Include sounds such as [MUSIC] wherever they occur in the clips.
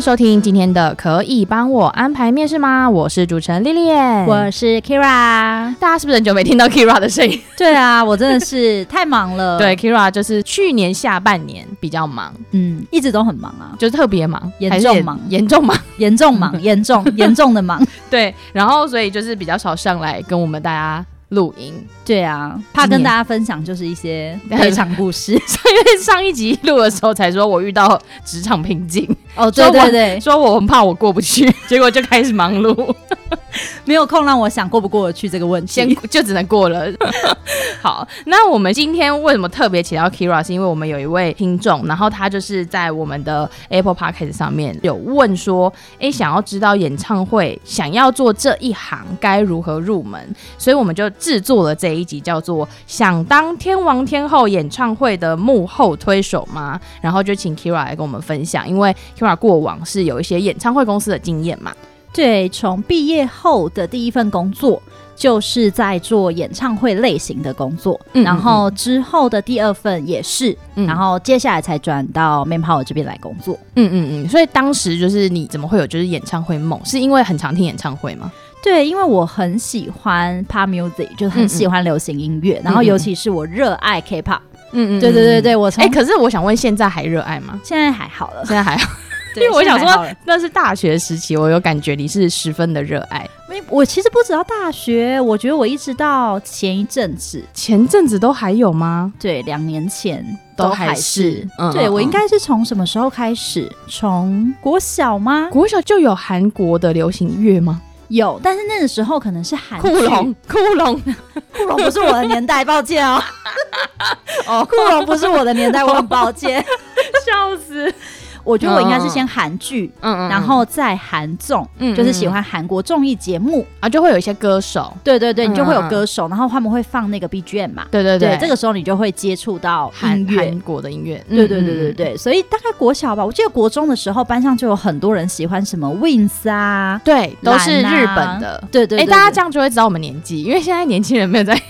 收听今天的可以帮我安排面试吗？我是主持人丽丽，我是 Kira。大家是不是很久没听到 Kira 的声音？对啊，我真的是太忙了。[LAUGHS] 对，Kira 就是去年下半年比较忙，嗯，一直都很忙啊，就是特别忙，严重忙，严重忙，严重忙，严重严重的忙。[LAUGHS] 对，然后所以就是比较少上来跟我们大家。录音，对啊，怕跟大家分享就是一些职场故事，因 [LAUGHS] 为上一集录的时候才说我遇到职场瓶颈，哦，对对对，说我很怕我过不去，[LAUGHS] 结果就开始忙碌。[LAUGHS] 没有空让我想过不过得去这个问题，先 [LAUGHS] 就只能过了。[LAUGHS] 好，那我们今天为什么特别请到 Kira？是因为我们有一位听众，然后他就是在我们的 Apple Podcast 上面有问说，哎，想要知道演唱会，想要做这一行该如何入门，所以我们就制作了这一集，叫做《想当天王天后演唱会的幕后推手吗》？然后就请 Kira 来跟我们分享，因为 Kira 过往是有一些演唱会公司的经验嘛。对，从毕业后的第一份工作就是在做演唱会类型的工作，嗯嗯嗯，然后之后的第二份也是，嗯、然后接下来才转到 Manpower 这边来工作。嗯嗯嗯，所以当时就是你怎么会有就是演唱会梦？是因为很常听演唱会吗？对，因为我很喜欢 Pop Music，就是很喜欢流行音乐，然后尤其是我热爱 K-Pop。嗯嗯，对对对对，我从哎，可是我想问，现在还热爱吗？现在还好了，现在还好。因为我想说，那是大学时期，我有感觉你是十分的热爱。我其实不知道大学，我觉得我一直到前一阵子，前阵子都还有吗？对，两年前都还是。还是对，我应该是从什么时候开始？从国小吗？国小就有韩国的流行乐吗？有，但是那个时候可能是韩酷龙，酷龙，[LAUGHS] 酷龙不是我的年代，抱歉哦。[LAUGHS] 哦，[LAUGHS] 酷龙不是我的年代，我很抱歉，笑死。我觉得我应该是先韩剧，嗯嗯，然后再韩综，嗯，就是喜欢韩国综艺节目。啊，就会有一些歌手，对对对，你就会有歌手，然后他们会放那个 BGM 嘛，对对对，这个时候你就会接触到韩韩国的音乐，对对对对对，所以大概国小吧，我记得国中的时候班上就有很多人喜欢什么 Wings 啊，对，都是日本的，对对，哎，大家这样就会知道我们年纪，因为现在年轻人没有在。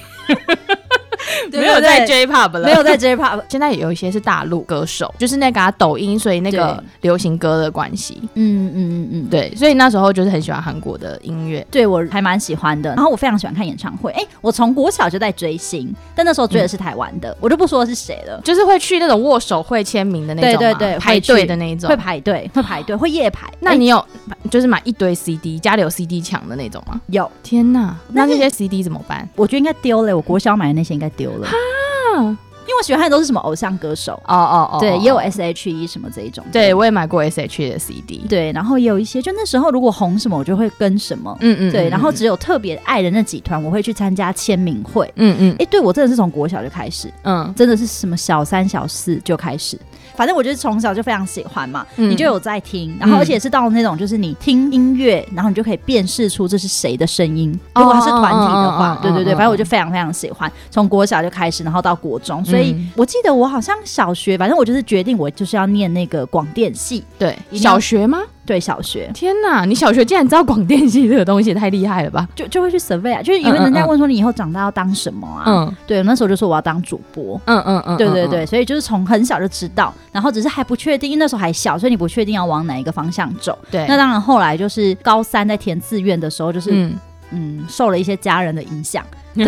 [LAUGHS] 没有在 J-Pop 了，没有在 J-Pop，[LAUGHS] 现在有一些是大陆歌手，就是那个抖音，所以那个流行歌的关系，嗯嗯嗯嗯，对，所以那时候就是很喜欢韩国的音乐，对我还蛮喜欢的。然后我非常喜欢看演唱会，哎，我从国小就在追星，但那时候追的是台湾的，我就不说是谁了，就是会去那种握手会签名的那种，对对对，排队的那种，会排队，会排队，会夜排。那你有就是买一堆 CD，家里有 CD 墙的那种吗？有。天哪，那那些 CD 怎么办？我觉得应该丢了，我国小买的那些应该丢了。哈，因为我喜欢看的都是什么偶像歌手。哦哦哦，对，也有 S H E 什么这一种，对我也买过 S H E 的 C D，对，然后也有一些，就那时候如果红什么，我就会跟什么，嗯嗯，对，然后只有特别爱的那几团，我会去参加签名会，嗯嗯，哎，对我真的是从国小就开始，嗯，真的是什么小三小四就开始。反正我就是从小就非常喜欢嘛，嗯、你就有在听，然后而且是到那种就是你听音乐，然后你就可以辨识出这是谁的声音。如果他是团体的话，对对对，反正我就非常非常喜欢。从国小就开始，然后到国中，所以我记得我好像小学，反正我就是决定我就是要念那个广电系。对，小学吗？对小学，天哪！你小学竟然知道广电系这个东西，太厉害了吧？就就会去 survey 啊，就是因为人家问说你以后长大要当什么啊？嗯，对，那时候就说我要当主播。嗯嗯嗯，对对对，所以就是从很小就知道，然后只是还不确定，因为那时候还小，所以你不确定要往哪一个方向走。对，那当然后来就是高三在填志愿的时候，就是嗯，嗯受了一些家人的影响。[LAUGHS] 对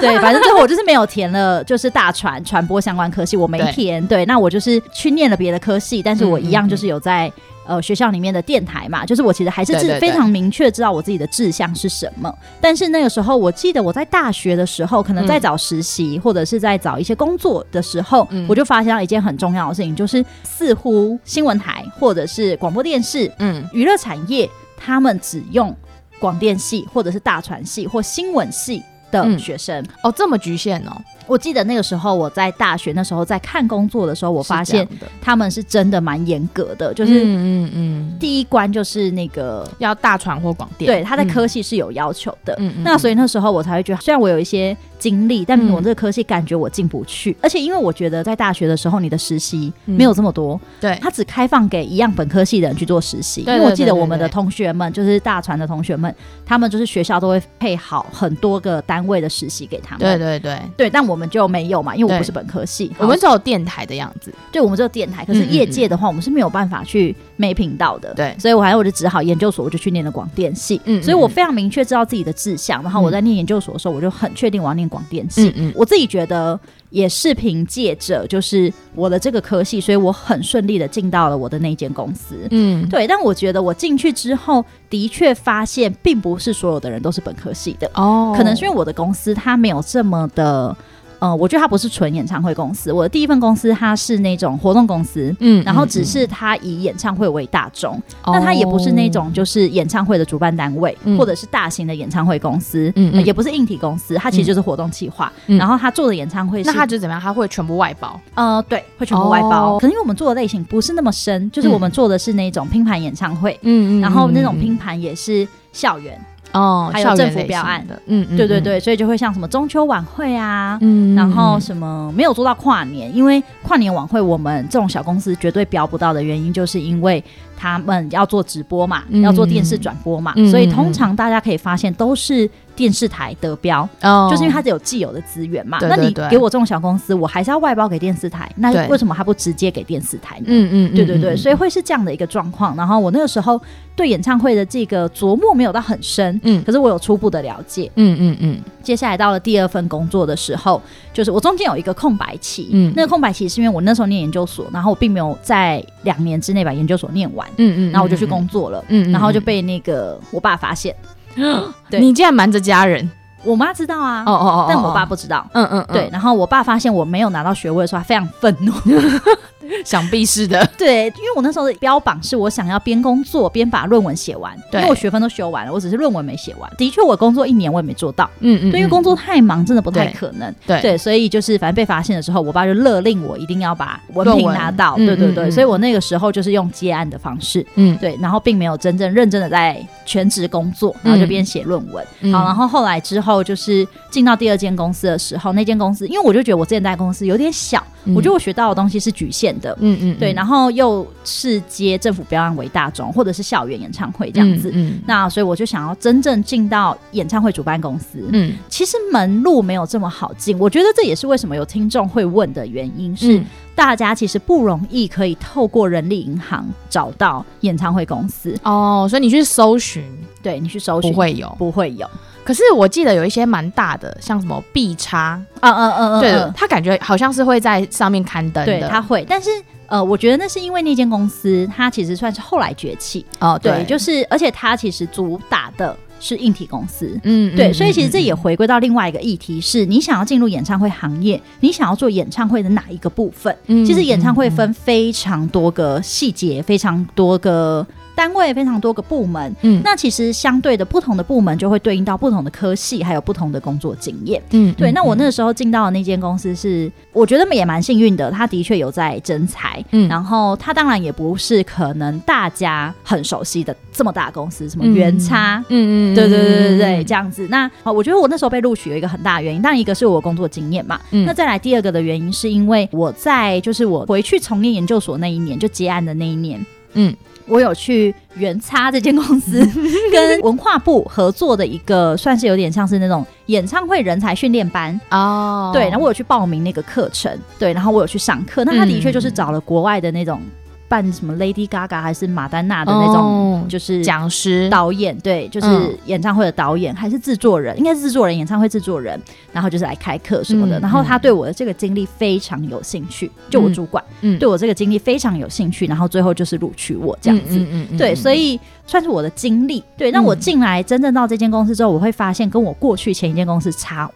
对，反正最后我就是没有填了，就是大传传播相关科系，我没填。对，对，那我就是去念了别的科系，但是我一样就是有在。呃，学校里面的电台嘛，就是我其实还是志非常明确知道我自己的志向是什么。但是那个时候，我记得我在大学的时候，可能在找实习、嗯、或者是在找一些工作的时候，嗯、我就发现了一件很重要的事情，就是似乎新闻台或者是广播电视，嗯，娱乐产业他们只用广电系或者是大传系或新闻系的学生。嗯、哦，这么局限哦。我记得那个时候我在大学那时候在看工作的时候，我发现他们是真的蛮严格的，就是嗯嗯，第一关就是那个要大传或广电，对，他的科系是有要求的。嗯，那所以那时候我才会觉得，虽然我有一些经历，但我这个科系感觉我进不去，而且因为我觉得在大学的时候你的实习没有这么多，对，他只开放给一样本科系的人去做实习。因为我记得我们的同学们，就是大船的同学们，他们就是学校都会配好很多个单位的实习给他们。对对对。对，但我。我们就没有嘛，因为我不是本科系，我们只有电台的样子。对，我们只有电台，可是业界的话，我们是没有办法去没频道的。对，所以我还我就只好研究所，我就去念了广电系。嗯，所以我非常明确知道自己的志向。然后我在念研究所的时候，我就很确定我要念广电系。嗯，我自己觉得也是凭借着就是我的这个科系，所以我很顺利的进到了我的那间公司。嗯，对。但我觉得我进去之后，的确发现并不是所有的人都是本科系的。哦，可能是因为我的公司它没有这么的。嗯，我觉得它不是纯演唱会公司。我的第一份公司它是那种活动公司，嗯，然后只是它以演唱会为大众，那它也不是那种就是演唱会的主办单位，或者是大型的演唱会公司，嗯，也不是硬体公司，它其实就是活动企划。然后它做的演唱会，那它就怎么样？它会全部外包？呃，对，会全部外包。可能因为我们做的类型不是那么深，就是我们做的是那种拼盘演唱会，嗯嗯，然后那种拼盘也是校园。哦，还有政府标案的，嗯，对对对，所以就会像什么中秋晚会啊，嗯，然后什么没有做到跨年，因为跨年晚会我们这种小公司绝对标不到的原因，就是因为他们要做直播嘛，要做电视转播嘛，所以通常大家可以发现都是。电视台得标，哦，就是因为它只有既有的资源嘛。那你给我这种小公司，我还是要外包给电视台。那为什么他不直接给电视台呢？嗯嗯，对对对，所以会是这样的一个状况。然后我那个时候对演唱会的这个琢磨没有到很深，嗯，可是我有初步的了解。嗯嗯嗯。接下来到了第二份工作的时候，就是我中间有一个空白期。嗯，那个空白期是因为我那时候念研究所，然后我并没有在两年之内把研究所念完。嗯嗯，然后我就去工作了。嗯，然后就被那个我爸发现。[GASPS] 对，你竟然瞒着家人？我妈知道啊，哦哦哦，但我爸不知道。嗯嗯，对。然后我爸发现我没有拿到学位的时候，他非常愤怒。[LAUGHS] [LAUGHS] 想必是的，[LAUGHS] 对，因为我那时候的标榜是我想要边工作边把论文写完，对，因为我学分都修完了，我只是论文没写完。的确，我工作一年我也没做到，嗯嗯，对，因为工作太忙，真的不太可能。对。对，所以就是反正被发现的时候，我爸就勒令我一定要把文凭拿到。对对对，所以我那个时候就是用接案的方式，嗯，对，然后并没有真正认真的在全职工作，然后就边写论文。好，然后后来之后就是进到第二间公司的时候，那间公司因为我就觉得我之前在公司有点小。我觉得我学到的东西是局限的，嗯嗯，对，然后又是接政府标案为大众，或者是校园演唱会这样子，嗯，那所以我就想要真正进到演唱会主办公司，嗯，其实门路没有这么好进，我觉得这也是为什么有听众会问的原因，是大家其实不容易可以透过人力银行找到演唱会公司。哦，所以你去搜寻，对，你去搜寻。不会有，不会有。可是我记得有一些蛮大的，像什么 B 叉，嗯嗯嗯嗯，对，他感觉好像是会在上面刊登的，对，他会。但是呃，我觉得那是因为那间公司它其实算是后来崛起哦，对，对，就是而且它其实主打的是硬体公司，嗯，对，所以其实这也回归到另外一个议题是，你想要进入演唱会行业，你想要做演唱会的哪一个部分？嗯，其实演唱会分非常多个细节，非常多个。单位非常多个部门，嗯，那其实相对的不同的部门就会对应到不同的科系，还有不同的工作经验，嗯，对。那我那个时候进到的那间公司是，我觉得也蛮幸运的，他的确有在征才，嗯，然后他当然也不是可能大家很熟悉的这么大公司，什么原差，嗯嗯，对对对对对，这样子。那我觉得我那时候被录取有一个很大的原因，当然一个是我工作经验嘛，嗯，那再来第二个的原因是因为我在就是我回去从念研究所那一年就结案的那一年，嗯。我有去原差这间公司 [LAUGHS] 跟文化部合作的一个，算是有点像是那种演唱会人才训练班哦，对，然后我有去报名那个课程，对，然后我有去上课，那他的确就是找了国外的那种。办什么 Lady Gaga 还是马丹娜的那种，就是讲师导演，对，就是演唱会的导演还是制作人，应该是制作人，演唱会制作人，然后就是来开课什么的。然后他对我的这个经历非常有兴趣，就我主管，嗯，对我这个经历非常有兴趣，然后最后就是录取我这样子，嗯嗯，对，所以算是我的经历。对，那我进来真正到这间公司之后，我会发现跟我过去前一间公司差。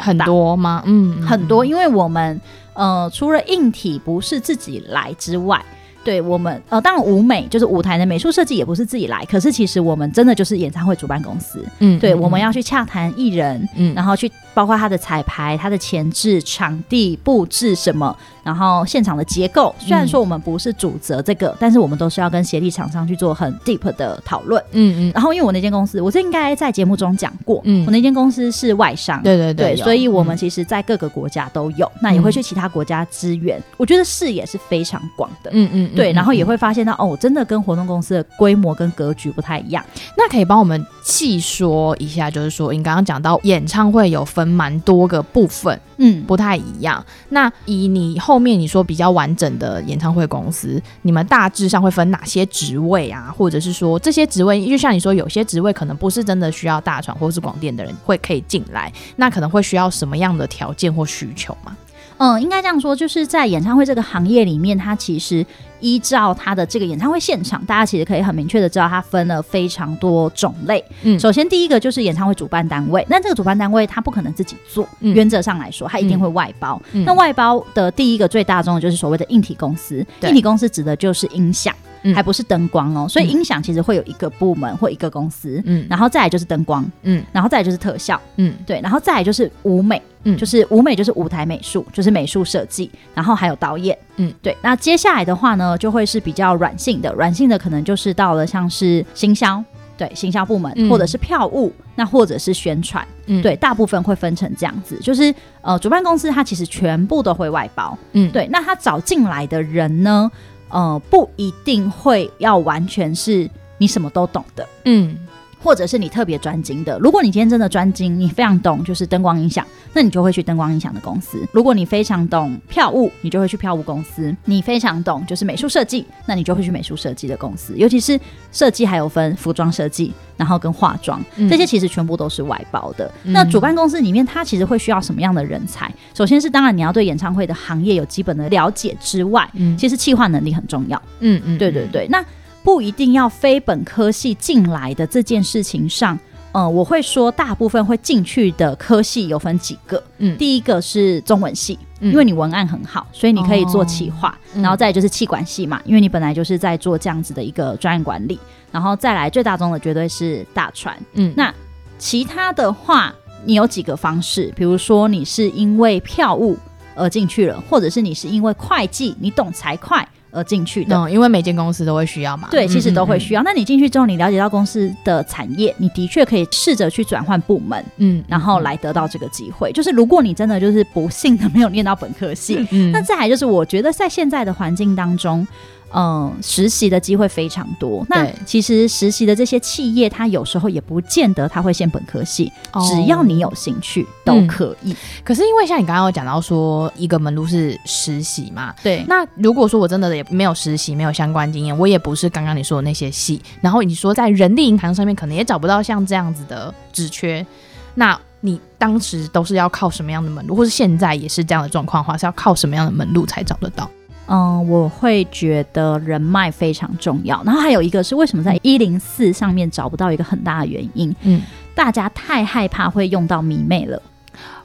很多吗？嗯，很多，因为我们呃，除了硬体不是自己来之外。对我们呃，当然舞美就是舞台的美术设计也不是自己来，可是其实我们真的就是演唱会主办公司。嗯，对，我们要去洽谈艺人，嗯，然后去包括他的彩排、他的前置、场地布置什么，然后现场的结构。虽然说我们不是主责这个，但是我们都是要跟协力厂商去做很 deep 的讨论。嗯嗯。然后因为我那间公司，我这应该在节目中讲过，嗯，我那间公司是外商，对对对，所以我们其实在各个国家都有，那也会去其他国家支援。我觉得视野是非常广的。嗯嗯。对，然后也会发现到哦，真的跟活动公司的规模跟格局不太一样。那可以帮我们细说一下，就是说你刚刚讲到演唱会有分蛮多个部分，嗯，不太一样。那以你后面你说比较完整的演唱会公司，你们大致上会分哪些职位啊？或者是说这些职位，就像你说有些职位可能不是真的需要大传或是广电的人会可以进来，那可能会需要什么样的条件或需求吗？嗯，应该这样说，就是在演唱会这个行业里面，它其实依照它的这个演唱会现场，大家其实可以很明确的知道，它分了非常多种类。嗯，首先第一个就是演唱会主办单位，那这个主办单位它不可能自己做，嗯、原则上来说，它一定会外包。嗯、那外包的第一个最大众的就是所谓的硬体公司，硬体公司指的就是音响。还不是灯光哦，所以音响其实会有一个部门或一个公司，嗯，然后再来就是灯光，嗯，然后再来就是特效，嗯，对，然后再来就是舞美，嗯，就是舞美就是舞台美术，就是美术设计，然后还有导演，嗯，对，那接下来的话呢，就会是比较软性的，软性的可能就是到了像是行销，对，行销部门，嗯，或者是票务，那或者是宣传，嗯，对，大部分会分成这样子，就是呃，主办公司它其实全部都会外包，嗯，对，那他找进来的人呢？呃，不一定会要完全是你什么都懂的，嗯，或者是你特别专精的。如果你今天真的专精，你非常懂就是灯光音响，那你就会去灯光音响的公司。如果你非常懂票务，你就会去票务公司。你非常懂就是美术设计，那你就会去美术设计的公司。尤其是设计还有分服装设计，然后跟化妆，嗯、这些其实全部都是外包的。嗯、那主办公司里面，它其实会需要什么样的人才？首先是当然你要对演唱会的行业有基本的了解之外，嗯、其实企划能力很重要。嗯嗯，对对对。那不一定要非本科系进来的这件事情上，呃，我会说大部分会进去的科系有分几个。嗯，第一个是中文系。因为你文案很好，所以你可以做企划，然后再来就是气管系嘛，因为你本来就是在做这样子的一个专业管理，然后再来最大宗的绝对是大船。嗯，那其他的话，你有几个方式，比如说你是因为票务而进去了，或者是你是因为会计，你懂财会。而进去的，嗯，因为每间公司都会需要嘛。对，其实都会需要。嗯嗯嗯，那你进去之后，你了解到公司的产业，你的确可以试着去转换部门，嗯，然后来得到这个机会。就是如果你真的就是不幸的没有念到本科系，嗯，那再来就是我觉得在现在的环境当中。嗯，实习的机会非常多。那其实实习的这些企业，它有时候也不见得它会限本科系，哦、只要你有兴趣都可以。嗯、可是因为像你刚刚有讲到说，一个门路是实习嘛，对。那如果说我真的也没有实习，没有相关经验，我也不是刚刚你说的那些系，然后你说在人力银行上面可能也找不到像这样子的职缺，那你当时都是要靠什么样的门路，或是现在也是这样的状况的话，是要靠什么样的门路才找得到？嗯，我会觉得人脉非常重要。然后还有一个是为什么在一零四上面找不到一个很大的原因，嗯，大家太害怕会用到迷妹了。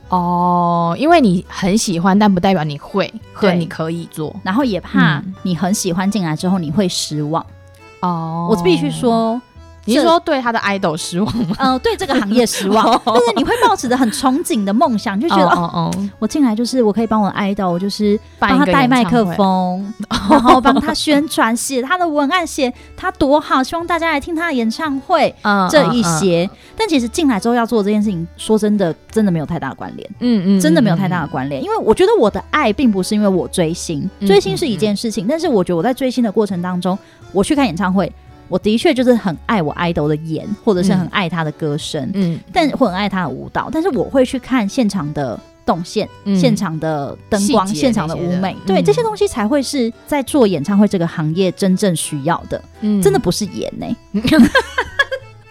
哦，因为你很喜欢，但不代表你会，和，你可以做。然后也怕你很喜欢进来之后你会失望。哦，我必须说。你是说对他的 idol 失望吗？嗯、呃，对这个行业失望，[LAUGHS] 但是你会抱持着很憧憬的梦想，就觉得哦哦，哦，我进来就是我可以帮我的 idol，就是帮他带麦克风，[LAUGHS] 然后帮他宣传，写他的文案，写他多好，希望大家来听他的演唱会，[LAUGHS] 嗯，这一些。但其实进来之后要做这件事情，说真的，真的没有太大的关联，嗯嗯，真的没有太大的关联，因为我觉得我的爱并不是因为我追星，追星是一件事情，但是我觉得我在追星的过程当中，我去看演唱会。我的确就是很爱我爱豆的颜，或者是很爱他的歌声，嗯，但会很爱他的舞蹈。但是我会去看现场的动线、嗯、现场的灯光、现场的舞美，嗯、对这些东西才会是在做演唱会这个行业真正需要的。嗯，真的不是演呢、欸。[LAUGHS]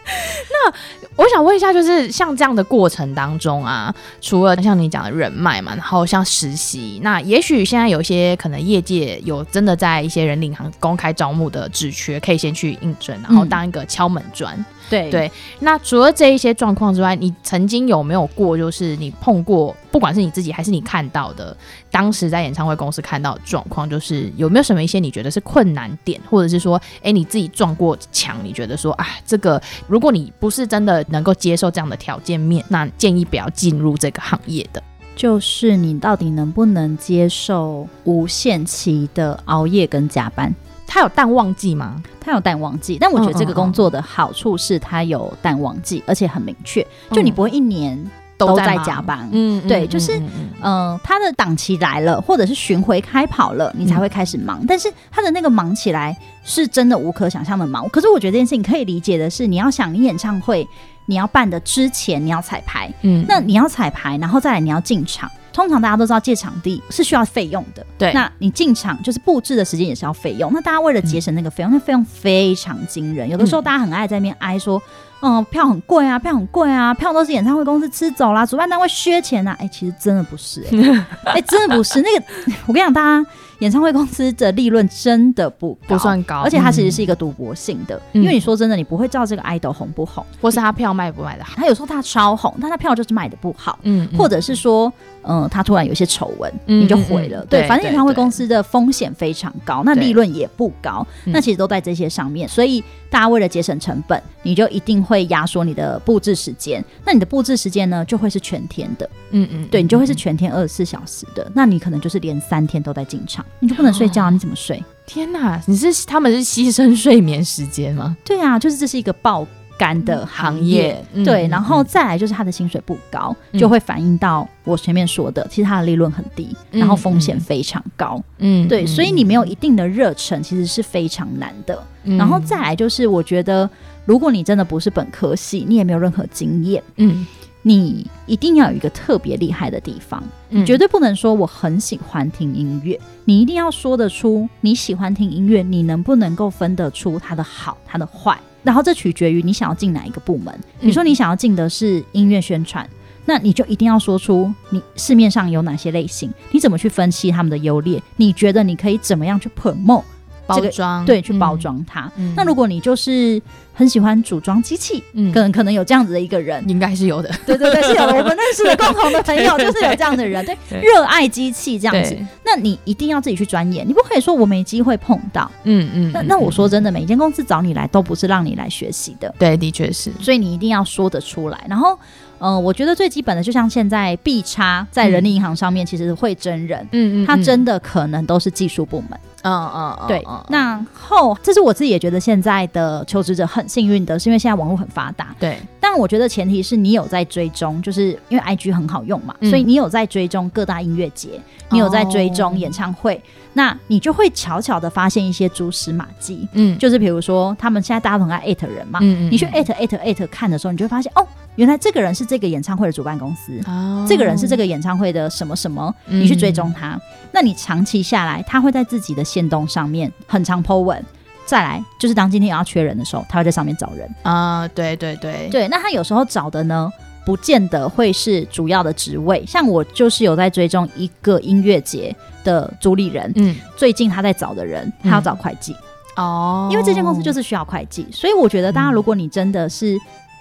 [LAUGHS] 那我想问一下，就是像这样的过程当中啊，除了像你讲的人脉嘛，然后像实习，那也许现在有些可能业界有真的在一些人力银行公开招募的职缺，可以先去应征，然后当一个敲门砖。嗯对。对，那除了这一些状况之外，你曾经有没有过，就是你碰过，不管是你自己还是你看到的，当时在演唱会公司看到的状况，就是有没有什么一些你觉得是困难点，或者是说，哎，你自己撞过墙，你觉得说，啊，这个如果你不是真的能够接受这样的条件面，那建议不要进入这个行业的，就是你到底能不能接受无限期的熬夜跟加班？他有淡旺季吗？他有淡旺季，但我觉得这个工作的好处是他有淡旺季，而且很明确，就你不会一年都在加班。嗯，对，就是嗯，他的档期来了，或者是巡回开跑了，你才会开始忙。但是他的那个忙起来是真的无可想象的忙。可是我觉得这件事情可以理解的是，你要想你演唱会你要办的之前你要彩排，嗯，那你要彩排，然后再来你要进场。通常大家都知道借场地是需要费用的，对。那你进场就是布置的时间也是要费用。那大家为了节省那个费用，嗯、那费用非常惊人。有的时候大家很爱在那边哀说，嗯，嗯，票很贵啊，票很贵啊，票都是演唱会公司吃走啦，主办单位削钱呐、啊。哎、欸，其实真的不是、欸，[LAUGHS] 哎、欸，真的不是。那个，我跟你讲，大家。演唱会公司的利润真的不不算高，而且它其实是一个赌博性的。嗯、因为你说真的，你不会知道这个 idol 红不红，或是他票卖不卖的好。他有时候他超红，但他票就是卖的不好。嗯，或者是说，嗯、呃，他突然有些丑闻，你就毁了。对，反正演唱会公司的风险非常高，那利润也不高，那其实都在这些上面。所以大家为了节省成本，你就一定会压缩你的布置时间。那你的布置时间呢，就会是全天的。嗯嗯，对，你就会是全天二十四小时的。那你可能就是连三天都在进场，你就不能睡觉。你怎么睡？天哪！你是他们是牺牲睡眠时间吗？对啊，就是这是一个爆肝的行业。嗯、对，然后再来就是他的薪水不高，嗯、就会反映到我前面说的，其实他的利润很低，嗯、然后风险非常高。嗯，对，所以你没有一定的热忱，其实是非常难的。嗯、然后再来就是，我觉得如果你真的不是本科系，你也没有任何经验，嗯。你一定要有一个特别厉害的地方，你绝对不能说我很喜欢听音乐，你一定要说得出你喜欢听音乐，你能不能够分得出它的好、它的坏，然后这取决于你想要进哪一个部门。比如说你想要进的是音乐宣传，那你就一定要说出你市面上有哪些类型，你怎么去分析他们的优劣，你觉得你可以怎么样去 promote。包装对，去包装它。嗯、那如果你就是很喜欢组装机器，嗯，可能可能有这样子的一个人，应该是有的。对对对，是有的。我们认识的共同的朋友 [LAUGHS] 就是有这样的人，对，热爱机器这样子。那你一定要自己去钻研，你不可以说我没机会碰到。嗯嗯。那那我说真的，每一间公司找你来都不是让你来学习的。对，的确是。所以你一定要说得出来。然后，呃，我觉得最基本的，就像现在 B 叉在人力银行上面，其实会真人。嗯嗯。他真的可能都是技术部门。嗯嗯嗯，对。那后，这是我自己也觉得现在的求职者很幸运的，是因为现在网络很发达。对。但我觉得前提是你有在追踪，就是因为 IG 很好用嘛，嗯、所以你有在追踪各大音乐节，你有在追踪演唱会，哦、那你就会悄悄的发现一些蛛丝马迹。嗯。就是比如说，他们现在大家都很爱艾特人嘛，嗯嗯，你去艾特艾特艾特看的时候，你就会发现哦。原来这个人是这个演唱会的主办公司，oh. 这个人是这个演唱会的什么什么，你去追踪他，嗯、那你长期下来，他会在自己的限动上面很常 po 文。再来就是当今天有要缺人的时候，他会在上面找人啊，uh, 对对对对。那他有时候找的呢，不见得会是主要的职位。像我就是有在追踪一个音乐节的主理人，嗯，最近他在找的人，他要找会计哦，oh. 因为这间公司就是需要会计，所以我觉得大家如果你真的是。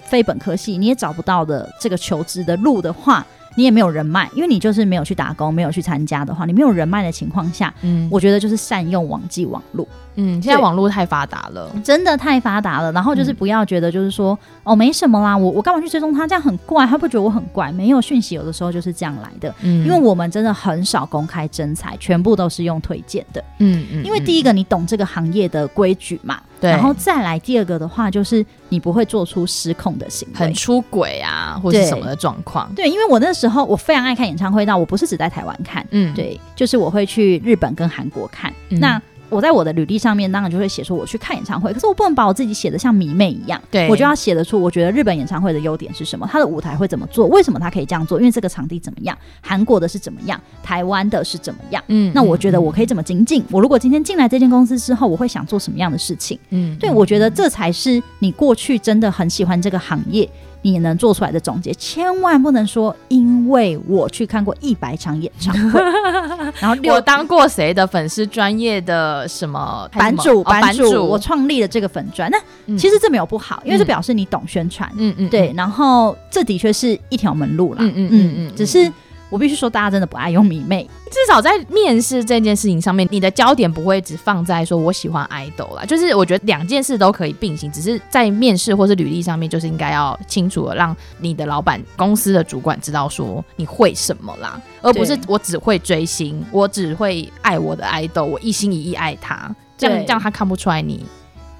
非本科系，你也找不到的这个求职的路的话，你也没有人脉，因为你就是没有去打工，没有去参加的话，你没有人脉的情况下，嗯，我觉得就是善用网际网路。嗯，现在网络太发达了，真的太发达了。然后就是不要觉得就是说，嗯、哦，没什么啦，我我干嘛去追踪他？这样很怪，他不觉得我很怪？没有讯息，有的时候就是这样来的。嗯，因为我们真的很少公开征才，全部都是用推荐的。嗯嗯，因为第一个你懂这个行业的规矩嘛，对。然后再来第二个的话，就是你不会做出失控的行为，很出轨啊，或者什么的状况。对，因为我那时候我非常爱看演唱会，那我不是只在台湾看，嗯，对，就是我会去日本跟韩国看，嗯、那。我在我的履历上面当然就会写说我去看演唱会，可是我不能把我自己写的像迷妹一样，对，我就要写得出我觉得日本演唱会的优点是什么，它的舞台会怎么做，为什么它可以这样做，因为这个场地怎么样，韩国的是怎么样，台湾的是怎么样，嗯，那我觉得我可以怎么精进，我如果今天进来这间公司之后，我会想做什么样的事情，嗯，对，我觉得这才是你过去真的很喜欢这个行业。你能做出来的总结，千万不能说因为我去看过一百场演唱会，[LAUGHS] 然后我当过谁的粉丝专业的什么？版主，版主，我创立了这个粉专。那其实这没有不好，因为这表示你懂宣传，嗯嗯，对。然后这的确是一条门路啦，嗯嗯嗯嗯，只是。我必须说，大家真的不爱用迷妹。至少在面试这件事情上面，你的焦点不会只放在说我喜欢 idol 啦。就是我觉得两件事都可以并行，只是在面试或是履历上面，就是应该要清楚的让你的老板、公司的主管知道说你会什么啦，而不是我只会追星，我只会爱我的 idol，我一心一意爱他，这样这样他看不出来你。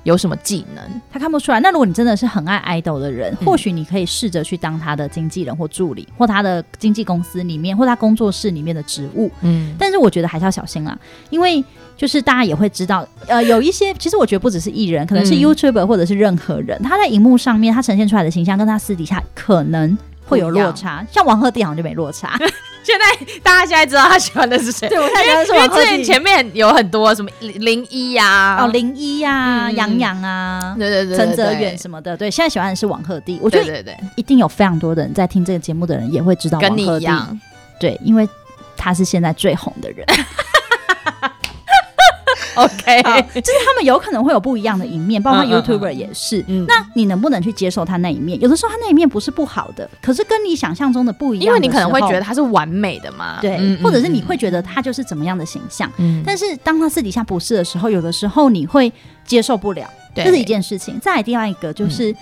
有什么技能，他看不出来。那如果你真的是很爱 idol 的人，嗯、或许你可以试着去当他的经纪人或助理，或他的经纪公司里面，或他工作室里面的职务。嗯，但是我觉得还是要小心啦，因为就是大家也会知道，呃，有一些其实我觉得不只是艺人，可能是 YouTuber 或者是任何人，嗯、他在荧幕上面他呈现出来的形象，跟他私底下可能会有落差。像王鹤棣好像就没落差。[LAUGHS] 现在大家现在知道他喜欢的是谁？对，我太喜欢是王鹤棣。因为前面有很多什么林一呀，哦，林一呀，杨洋啊，对对对，陈泽远什么的。对，现在喜欢的是王鹤棣。我觉得对对对，一定有非常多的人在听这个节目的人也会知道王鹤棣。跟你一样。对，因为他是现在最红的人。[LAUGHS] OK，[LAUGHS] 就是他们有可能会有不一样的一面，包括 YouTuber 也是。嗯，那你能不能去接受他那一面？有的时候他那一面不是不好的，可是跟你想象中的不一样。因为你可能会觉得他是完美的嘛，对，或者是你会觉得他就是怎么样的形象。嗯，但是当他私底下不是的时候，有的时候你会接受不了，这是一件事情。再来第二一个就是，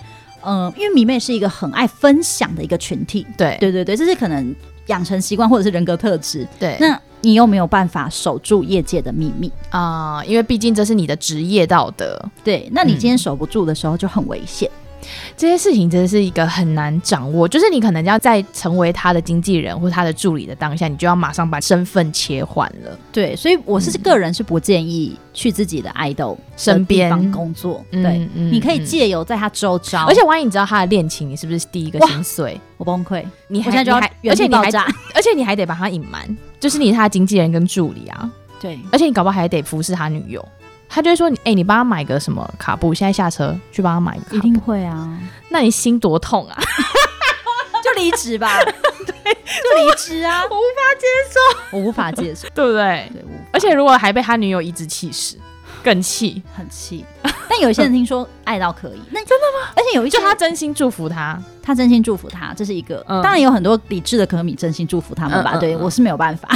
嗯，因为迷妹是一个很爱分享的一个群体，对，对对对，这是可能养成习惯或者是人格特质。对，那。你又没有办法守住业界的秘密啊，因为毕竟这是你的职业道德。对，那你今天守不住的时候就很危险。嗯这些事情真的是一个很难掌握，就是你可能要在成为他的经纪人或他的助理的当下，你就要马上把身份切换了。对，所以我是个人是不建议去自己的 idol 身边工作。对，嗯嗯、你可以借由在他周遭，而且万一你知道他的恋情，你是不是第一个心碎？我崩溃，你还现在就要，而且你还 [LAUGHS] 而且你还得把他隐瞒，就是你是他的经纪人跟助理啊。对，而且你搞不好还得服侍他女友。他就会说：“你、欸、哎，你帮他买个什么卡布？现在下车去帮他买个。”一定会啊！那你心多痛啊！[LAUGHS] 就离职吧，[LAUGHS] 对，就离职啊！我 [LAUGHS] 无法接受，我无法接受，对不对？对，而且如果还被他女友颐指气使，更气，很气。但有一些人听说爱到可以，那真的吗？而且有一些就他真心祝福他，他真心祝福他，这是一个。嗯、当然有很多理智的可米真心祝福他们吧？嗯嗯嗯对，我是没有办法。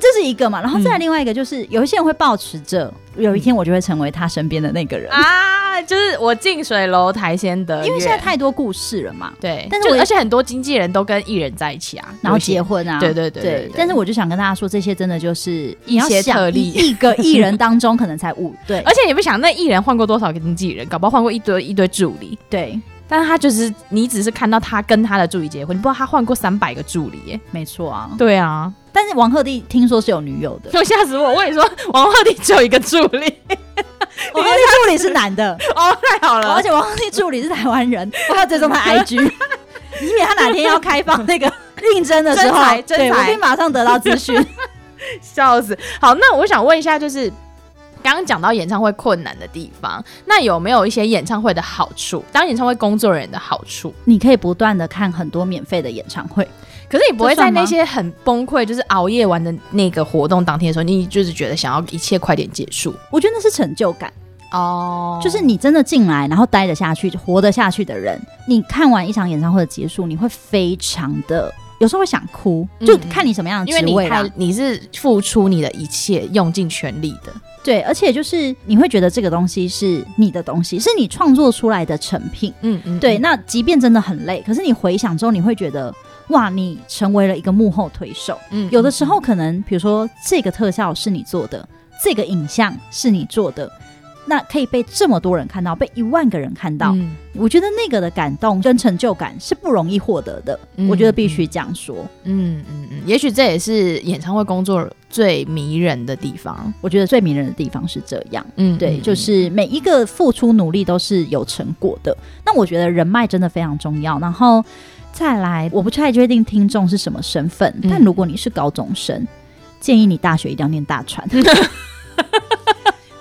这是一个嘛，然后再来另外一个，就是、嗯、有一些人会抱持着，有一天我就会成为他身边的那个人。啊，就是我近水楼台先得月，因为现在太多故事了嘛。对，但是我而且很多经纪人都跟艺人在一起啊，然后结婚啊，对对对，对，对，对。但是我就想跟大家说，这些真的就是一些特例，一个艺人当中可能才五对，[LAUGHS] 而且你不想那艺人换过多少个经纪人，搞不好换过一堆一堆助理，对。但是他就是你只是看到他跟他的助理结婚，你不知道他换过三百个助理耶。没错啊，对啊。但是王鹤棣听说是有女友的，[LAUGHS] 就吓死我！我跟你说，[LAUGHS] 王鹤棣只有一个助理，王鹤棣助理是男的 [LAUGHS] 哦，太好了！而且王鹤棣助理是台湾人，我要追踪他 IG，以免他哪天要开放那个应征的时候，对，我可以马上得到资讯。笑死！好，那我想问一下，就是刚刚讲到演唱会困难的地方，那有没有一些演唱会的好处？当演唱会工作人员的好处，你可以不断的看很多免费的演唱会。可是你不会在那些很崩溃，就是熬夜玩的那个活动当天的时候，你就是觉得想要一切快点结束。我觉得那是成就感哦，就是你真的进来，然后待得下去、活得下去的人，你看完一场演唱会的结束，你会非常的，有时候会想哭，就看你什么样的职位，因为你你是付出你的一切，用尽全力的。对，而且就是你会觉得这个东西是你的东西，是你创作出来的成品。嗯嗯，对。那即便真的很累，可是你回想之后，你会觉得。哇，你成为了一个幕后推手。嗯，有的时候可能，比如说这个特效是你做的，这个影像是你做的，那可以被这么多人看到，被一万个人看到。嗯，我觉得那个的感动跟成就感是不容易获得的。嗯，我觉得必须这样说。嗯嗯嗯，也许这也是演唱会工作最迷人的地方。我觉得最迷人的地方是这样。嗯，对，就是每一个付出努力都是有成果的。那我觉得人脉真的非常重要。然后。再来，我不太确定听众是什么身份，嗯、但如果你是高中生，建议你大学一定要念大传。[LAUGHS]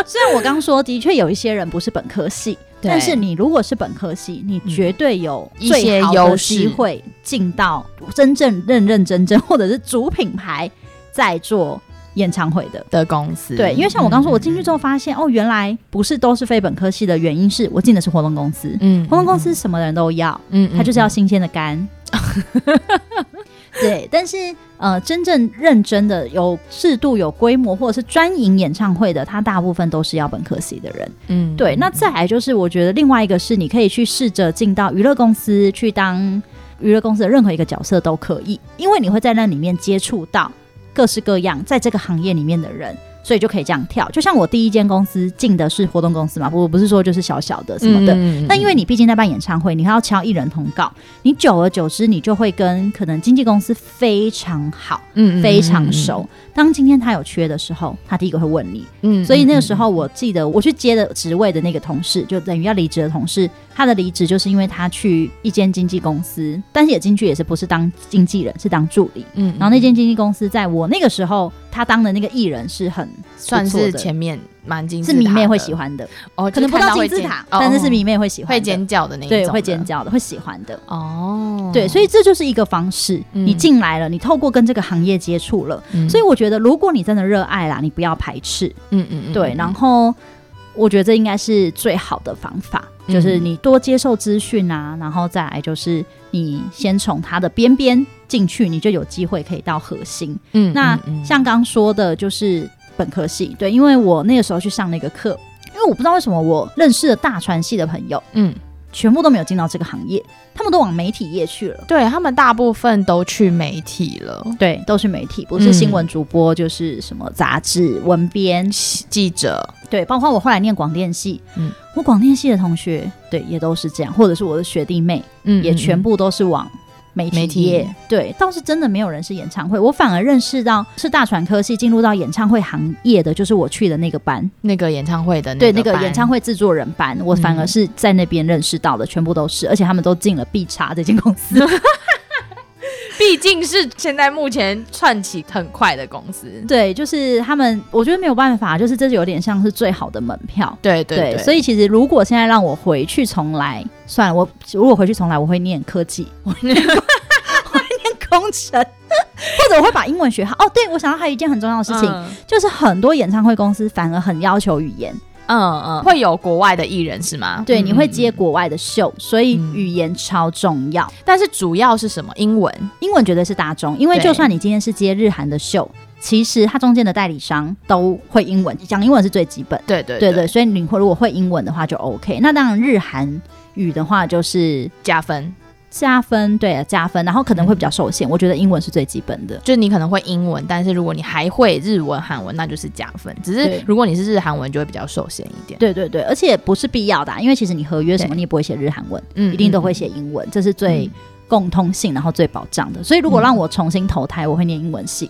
虽然我刚说的确有一些人不是本科系，但是你如果是本科系，你绝对有最好的机会进到真正认认真真或者是主品牌在做演唱会的的公司。对，因为像我刚说，我进去之后发现，哦，原来不是都是非本科系的原因是我进的是活动公司。嗯，活动公司什么人都要，嗯，他就是要新鲜的肝。[LAUGHS] 对，但是呃，真正认真的有制度、有规模，或者是专营演唱会的，他大部分都是要本科系的人。嗯，对。那再来就是，我觉得另外一个是，你可以去试着进到娱乐公司去当娱乐公司的任何一个角色都可以，因为你会在那里面接触到各式各样在这个行业里面的人。所以就可以这样跳，就像我第一间公司进的是活动公司嘛，不不是说就是小小的什么的。嗯、但因为你毕竟在办演唱会，你还要敲艺人通告，你久而久之，你就会跟可能经纪公司非常好，嗯，非常熟。当今天他有缺的时候，他第一个会问你。嗯，所以那个时候我记得我去接的职位的那个同事，就等于要离职的同事，他的离职就是因为他去一间经纪公司，但是也进去也是不是当经纪人，是当助理。嗯，然后那间经纪公司在我那个时候。他当的那个艺人是很算是前面蛮金字塔，是迷妹会喜欢的哦，可能不到金字塔，但是是迷妹会喜欢，会尖叫的那种，对，会尖叫的，会喜欢的哦。对，所以这就是一个方式，你进来了，你透过跟这个行业接触了，所以我觉得如果你真的热爱啦，你不要排斥，嗯嗯嗯，对。然后我觉得这应该是最好的方法，就是你多接受资讯啊，然后再来就是你先从它的边边。进去你就有机会可以到核心。嗯，那像刚刚说的，就是本科系，对，因为我那个时候去上那个课，因为我不知道为什么我认识的大传系的朋友，嗯，全部都没有进到这个行业，他们都往媒体业去了。对，他们大部分都去媒体了，对，都是媒体，不是新闻主播，嗯、就是什么杂志、文编、记者，对，包括我后来念广电系，嗯，我广电系的同学，对，也都是这样，或者是我的学弟妹，嗯，也全部都是往。媒体业，对，倒是真的没有人是演唱会，我反而认识到是大传科系进入到演唱会行业的，就是我去的那个班，那个演唱会的那对那个演唱会制作人班，我反而是在那边认识到的，嗯、全部都是，而且他们都进了必查这间公司，[LAUGHS] 毕竟是现在目前窜起很快的公司，对，就是他们，我觉得没有办法，就是这是有点像是最好的门票，对对所以其实如果现在让我回去重来。算了，我如果回去重来，我会念科技，我会念，我会念工程，或者我会把英文学好。哦，对，我想到还有一件很重要的事情，嗯、就是很多演唱会公司反而很要求语言，嗯嗯，会有国外的艺人是吗？对，你会接国外的秀，所以语言超重要。嗯、但是主要是什么？英文，英文绝对是大众，因为就算你今天是接日韩的秀。其实它中间的代理商都会英文，讲英文是最基本。对对对对，所以你会如果会英文的话就 OK。那当然日韩语的话就是加分，加分，对，加分。然后可能会比较受限，嗯、我觉得英文是最基本的。就你可能会英文，但是如果你还会日文、韩文，那就是加分。只是如果你是日韩文，就会比较受限一点。对对对，而且不是必要的、啊，因为其实你合约什么你也不会写日韩文，嗯，一定都会写英文，嗯、这是最共通性，然后最保障的。所以如果让我重新投胎，我会念英文系。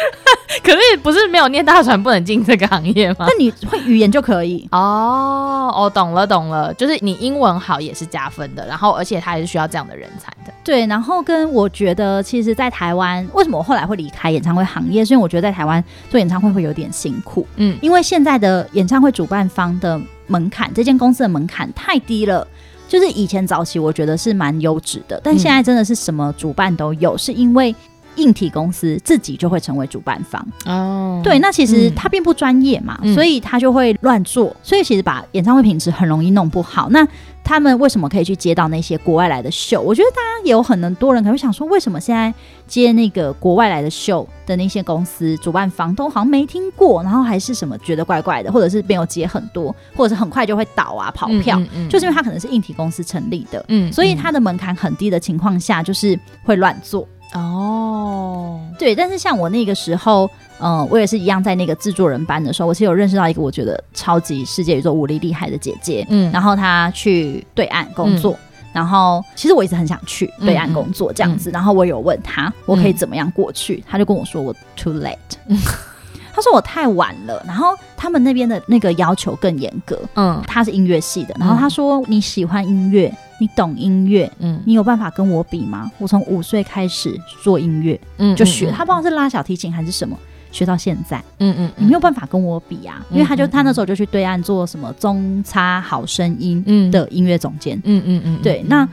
[LAUGHS] 可是不是没有念大船不能进这个行业吗？那你会语言就可以哦。哦，懂了懂了，就是你英文好也是加分的，然后而且他也是需要这样的人才的。对，然后跟我觉得，其实，在台湾为什么我后来会离开演唱会行业？是因为我觉得在台湾做演唱会会有点辛苦。嗯，因为现在的演唱会主办方的门槛，这间公司的门槛太低了。就是以前早期我觉得是蛮优质的，但现在真的是什么主办都有，嗯、是因为。硬体公司自己就会成为主办方哦，对，那其实他并不专业嘛，嗯、所以他就会乱做，所以其实把演唱会品质很容易弄不好。那他们为什么可以去接到那些国外来的秀？我觉得大家也有很多人可能会想说，为什么现在接那个国外来的秀的那些公司主办方都好像没听过，然后还是什么觉得怪怪的，或者是没有接很多，或者是很快就会倒啊跑票，嗯嗯嗯、就是因为他可能是硬体公司成立的，嗯，所以他的门槛很低的情况下，就是会乱做。哦，对，但是像我那个时候，嗯、呃，我也是一样，在那个制作人班的时候，我其实有认识到一个我觉得超级世界宇宙无敌厉害的姐姐，嗯，然后她去对岸工作，嗯、然后其实我一直很想去对岸工作这样子，嗯嗯、然后我有问她我可以怎么样过去，她、嗯、就跟我说我 too late，[LAUGHS] 她说我太晚了，然后他们那边的那个要求更严格，嗯，她是音乐系的，然后她说你喜欢音乐。你懂音乐，嗯，你有办法跟我比吗？我从五岁开始做音乐，嗯，就学，他不知道是拉小提琴还是什么，学到现在，嗯，嗯嗯，你没有办法跟我比啊，因为他就他那时候就去对岸做什么中差好声音的音乐总监，嗯嗯嗯，对，那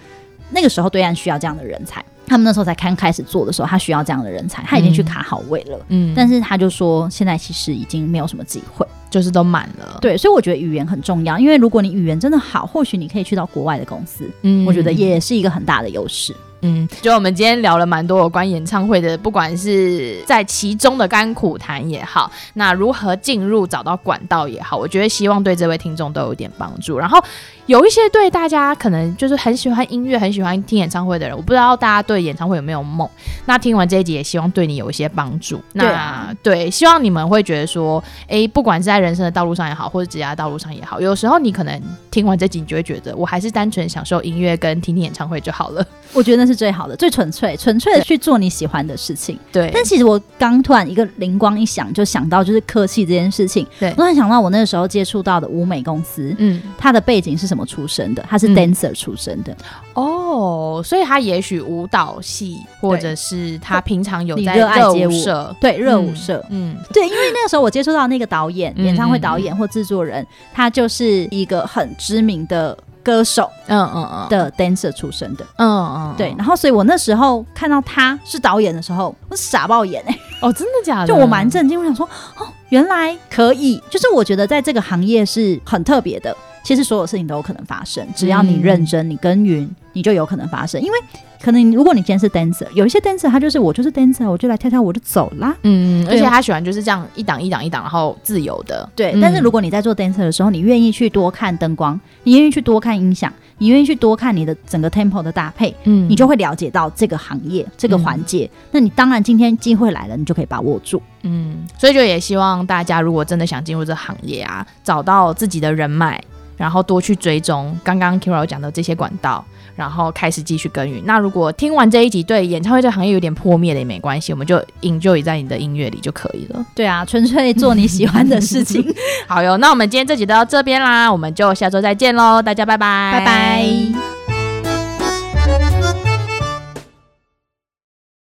那个时候对岸需要这样的人才。他们那时候才刚开始做的时候，他需要这样的人才，他已经去卡好位了。嗯，但是他就说，现在其实已经没有什么机会，就是都满了。对，所以我觉得语言很重要，因为如果你语言真的好，或许你可以去到国外的公司。嗯，我觉得也是一个很大的优势。嗯，就我们今天聊了蛮多有关演唱会的，不管是在其中的甘苦谈也好，那如何进入找到管道也好，我觉得希望对这位听众都有点帮助。然后。有一些对大家可能就是很喜欢音乐、很喜欢听演唱会的人，我不知道大家对演唱会有没有梦。那听完这一集，也希望对你有一些帮助。那对，啊、对，希望你们会觉得说，哎，不管是在人生的道路上也好，或者职业道路上也好，有时候你可能听完这集，你就会觉得，我还是单纯享受音乐跟听听演唱会就好了。我觉得那是最好的、最纯粹、纯粹的去做你喜欢的事情。对。但其实我刚突然一个灵光一想，就想到就是客气这件事情。对。我突然想到我那个时候接触到的舞美公司，嗯，它的背景是什么？出身的，他是 dancer 出身的、嗯、哦，所以他也许舞蹈系，或者是他平常有在热舞社，对热舞社，嗯，对，因为那个时候我接触到那个导演，嗯、演唱会导演或制作人，嗯、他就是一个很知名的歌手，嗯嗯嗯的 dancer 出身的，嗯嗯，对，然后所以我那时候看到他是导演的时候，我傻爆眼哎、欸，哦，真的假的？就我蛮震惊，我想说，哦，原来可以，就是我觉得在这个行业是很特别的。其实所有事情都有可能发生，只要你认真，你耕耘，你就有可能发生。因为可能如果你今天是 dancer，有一些 dancer 他就是我就是 dancer，我就来跳跳我就走啦。嗯，而且他喜欢就是这样一档一档一档，然后自由的。对，嗯、但是如果你在做 dancer 的时候，你愿意去多看灯光，你愿意去多看音响，你愿意去多看你的整个 tempo 的搭配，嗯，你就会了解到这个行业这个环节。嗯、那你当然今天机会来了，你就可以把握住。嗯，所以就也希望大家如果真的想进入这行业啊，找到自己的人脉。然后多去追踪刚刚 Kyria 讲的这些管道，然后开始继续耕耘。那如果听完这一集，对演唱会这个行业有点破灭的也没关系，我们就 enjoy 在你的音乐里就可以了。对啊，纯粹做你喜欢的事情。[LAUGHS] 好哟，那我们今天这集就到这边啦，我们就下周再见喽，大家拜拜，拜拜。